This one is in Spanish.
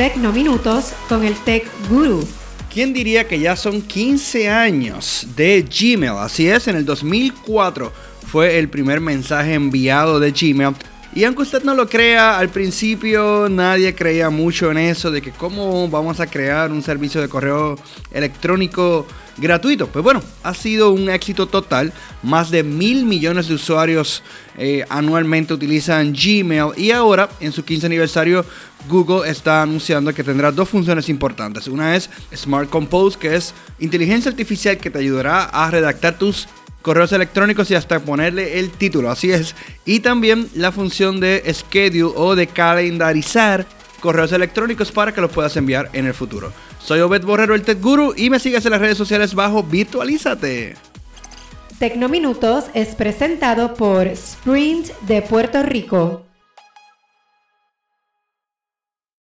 Tecnominutos con el Tech Guru. ¿Quién diría que ya son 15 años de Gmail? Así es, en el 2004 fue el primer mensaje enviado de Gmail. Y aunque usted no lo crea, al principio nadie creía mucho en eso de que cómo vamos a crear un servicio de correo electrónico gratuito. Pues bueno, ha sido un éxito total. Más de mil millones de usuarios eh, anualmente utilizan Gmail y ahora en su 15 aniversario Google está anunciando que tendrá dos funciones importantes. Una es Smart Compose, que es inteligencia artificial que te ayudará a redactar tus correos electrónicos y hasta ponerle el título, así es. Y también la función de schedule o de calendarizar correos electrónicos para que los puedas enviar en el futuro. Soy Obed Borrero, el Tech Guru, y me sigues en las redes sociales bajo Virtualízate. Tecnominutos es presentado por Sprint de Puerto Rico.